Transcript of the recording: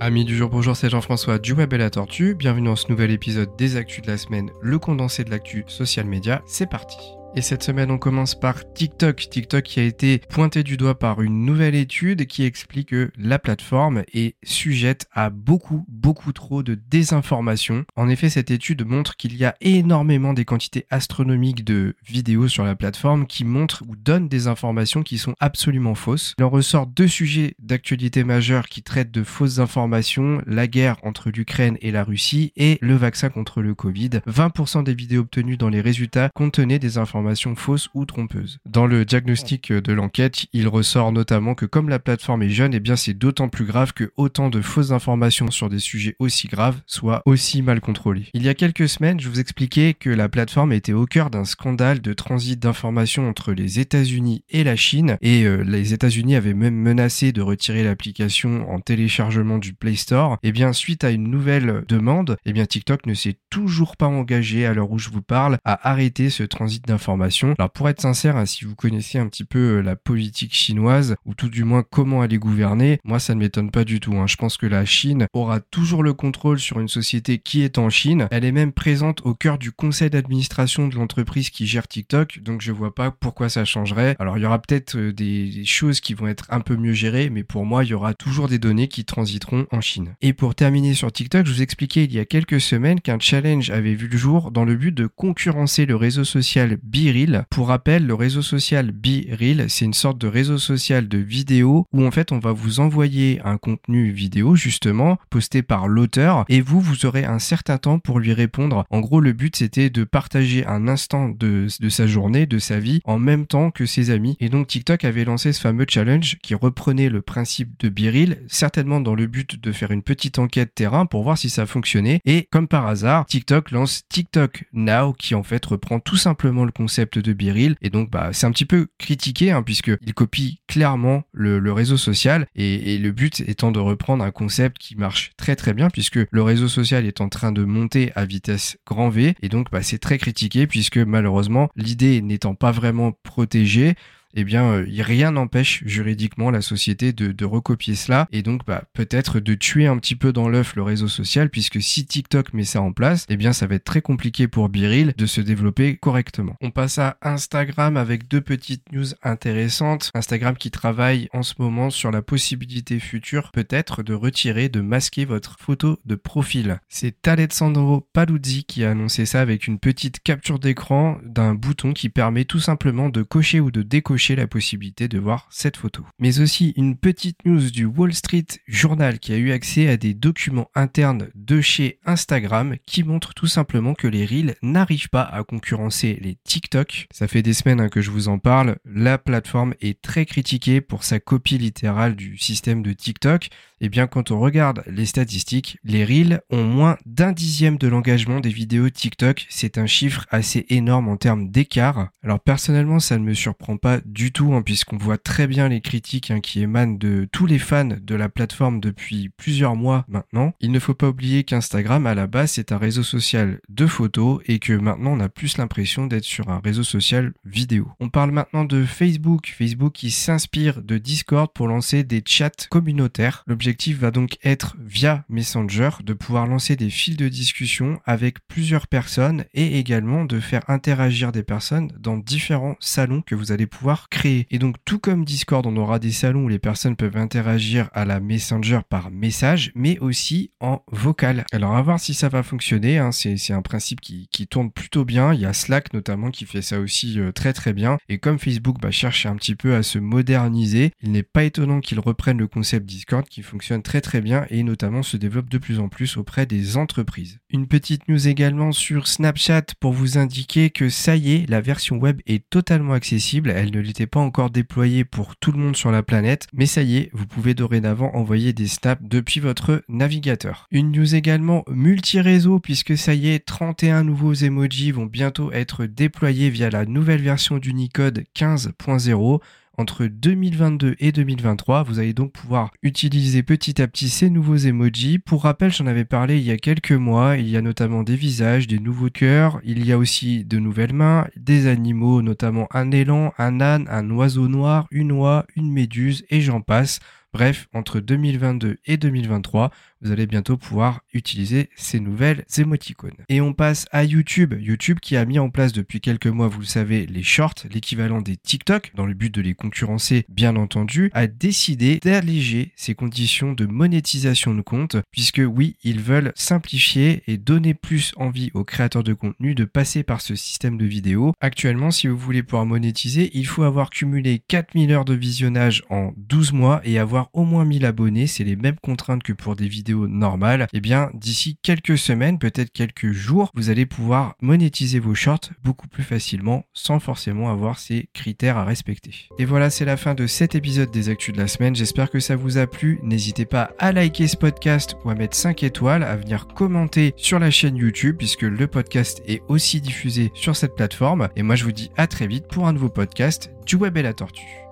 Amis du jour, bonjour, c'est Jean-François du Web et la Tortue. Bienvenue dans ce nouvel épisode des Actus de la semaine, le condensé de l'actu social média. C'est parti. Et cette semaine, on commence par TikTok. TikTok qui a été pointé du doigt par une nouvelle étude qui explique que la plateforme est sujette à beaucoup, beaucoup trop de désinformation. En effet, cette étude montre qu'il y a énormément des quantités astronomiques de vidéos sur la plateforme qui montrent ou donnent des informations qui sont absolument fausses. Il en ressort deux sujets d'actualité majeure qui traitent de fausses informations, la guerre entre l'Ukraine et la Russie et le vaccin contre le Covid. 20% des vidéos obtenues dans les résultats contenaient des informations fausses ou trompeuses. Dans le diagnostic de l'enquête, il ressort notamment que comme la plateforme est jeune, eh bien c'est d'autant plus grave que autant de fausses informations sur des sujets aussi graves soient aussi mal contrôlées. Il y a quelques semaines, je vous expliquais que la plateforme était au cœur d'un scandale de transit d'informations entre les États-Unis et la Chine, et euh, les États-Unis avaient même menacé de retirer l'application en téléchargement du Play Store. Et eh bien suite à une nouvelle demande, et eh bien TikTok ne s'est toujours pas engagé à l'heure où je vous parle à arrêter ce transit d'informations alors pour être sincère, hein, si vous connaissez un petit peu euh, la politique chinoise, ou tout du moins comment elle est gouvernée, moi ça ne m'étonne pas du tout. Hein. Je pense que la Chine aura toujours le contrôle sur une société qui est en Chine. Elle est même présente au cœur du conseil d'administration de l'entreprise qui gère TikTok, donc je vois pas pourquoi ça changerait. Alors il y aura peut-être euh, des, choses qui vont être un peu mieux gérées, mais pour moi il y aura toujours des données qui transiteront en Chine. Et pour terminer sur TikTok, je vous expliquais il y a quelques semaines qu'un challenge avait vu le jour dans le but de concurrencer le réseau social BeReal. Pour rappel, le réseau social BeReal, c'est une sorte de réseau social de vidéos où en fait on va vous envoyer un contenu vidéo justement posté par l'auteur et vous vous aurez un certain temps pour lui répondre. En gros, le but c'était de partager un instant de, sa journée, de sa vie en même temps que ses amis. Et donc TikTok avait lancé ce fameux challenge qui reprenait le principe de BeReal, certainement dans le but de faire une petite enquête terrain pour voir si ça fonctionnait. Et comme par hasard, TikTok lance TikTok Now qui en fait reprend tout simplement le concept de Biril. Et donc, bah, c'est un petit peu critiqué, hein, puisqu'il copie clairement le, réseau social. Et, et, le but étant de reprendre un concept qui marche très très bien, puisque le réseau social est en train de monter à vitesse grand V. Et donc, bah, c'est très critiqué, puisque malheureusement, l'idée n'étant pas vraiment protégée, eh bien, euh, rien n'empêche juridiquement la société de, recopier cela et donc bah, peut-être de tuer un petit peu dans l'œuf le réseau social puisque si TikTok met ça en place, eh bien ça va être très compliqué pour Biril de se développer correctement. On passe à Instagram avec deux petites news intéressantes. Instagram qui travaille en ce moment sur la possibilité future peut-être de retirer, de masquer votre photo de profil. C'est Alessandro Paluzzi qui a annoncé ça avec une petite capture d'écran d'un bouton qui permet tout simplement de cocher ou de décocher la possibilité de voir cette photo. Mais aussi une petite news du Wall Street Journal qui a eu accès à des documents internes de chez Instagram qui montrent tout simplement que les Reels n'arrivent pas à concurrencer les TikTok. Ça fait des semaines hein, que je vous en parle. La plateforme est très critiquée pour sa copie littérale du système de TikTok. Et eh bien quand on regarde les statistiques, les Reels ont moins d'un dixième de l'engagement des vidéos TikTok. C'est un chiffre assez énorme en termes d'écart. Alors personnellement, ça ne me surprend pas du tout, hein, puisqu'on voit très bien les critiques hein, qui émanent de tous les fans de la plateforme depuis plusieurs mois maintenant. Il ne faut pas oublier qu'Instagram, à la base, c'est un réseau social de photos et que maintenant, on a plus l'impression d'être sur un réseau social vidéo. On parle maintenant de Facebook. Facebook qui s'inspire de Discord pour lancer des chats communautaires. L'objectif va donc être, via Messenger, de pouvoir lancer des fils de discussion avec plusieurs personnes et également de faire interagir des personnes dans différents salons que vous allez pouvoir créer. Et donc tout comme Discord, on aura des salons où les personnes peuvent interagir à la Messenger par message, mais aussi en vocal. Alors à voir si ça va fonctionner, hein. c'est un principe qui, tourne plutôt bien. Il y a Slack notamment qui fait ça aussi euh, très très bien. Et comme Facebook bah, cherche un petit peu à se moderniser, il n'est pas étonnant qu'ils reprennent le concept Discord qui fonctionne très très bien et notamment se développe de plus en plus auprès des entreprises. Une petite news également sur Snapchat pour vous indiquer que ça y est, la version web est totalement accessible. Elle ne n'était pas encore déployé pour tout le monde sur la planète, mais ça y est, vous pouvez dorénavant envoyer des snaps depuis votre navigateur. Une news également multi-réseau puisque ça y est, 31 nouveaux emojis vont bientôt être déployés via la nouvelle version d'Unicode 15.0 entre 2022 et 2023. Vous allez donc pouvoir utiliser petit à petit ces nouveaux emojis. Pour rappel, j'en avais parlé il y a quelques mois. Il y a notamment des visages, des nouveaux cœurs. Il y a aussi de nouvelles mains, des animaux, notamment un élan, un âne, un oiseau noir, une oie, une méduse et j'en passe. Bref, entre 2022 et 2023, vous allez bientôt pouvoir utiliser ces nouvelles émoticônes. Et on passe à YouTube. YouTube qui a mis en place depuis quelques mois, vous le savez, les shorts, l'équivalent des TikTok, dans le but de les concurrencer, bien entendu, a décidé d'alléger ses conditions de monétisation de compte, puisque oui, ils veulent simplifier et donner plus envie aux créateurs de contenu de passer par ce système de vidéo. Actuellement, si vous voulez pouvoir monétiser, il faut avoir cumulé 4000 heures de visionnage en 12 mois et avoir au moins 1000 abonnés. C'est les mêmes contraintes que pour des vidéos normales. Et eh bien, d'ici quelques semaines, peut-être quelques jours, vous allez pouvoir monétiser vos shorts beaucoup plus facilement sans forcément avoir ces critères à respecter. Et voilà, c'est la fin de cet épisode des Actus de la semaine. J'espère que ça vous a plu. N'hésitez pas à liker ce podcast ou à mettre 5 étoiles, à venir commenter sur la chaîne YouTube puisque le podcast est aussi diffusé sur cette plateforme. Et moi, je vous dis à très vite pour un nouveau podcast du Web et la Tortue.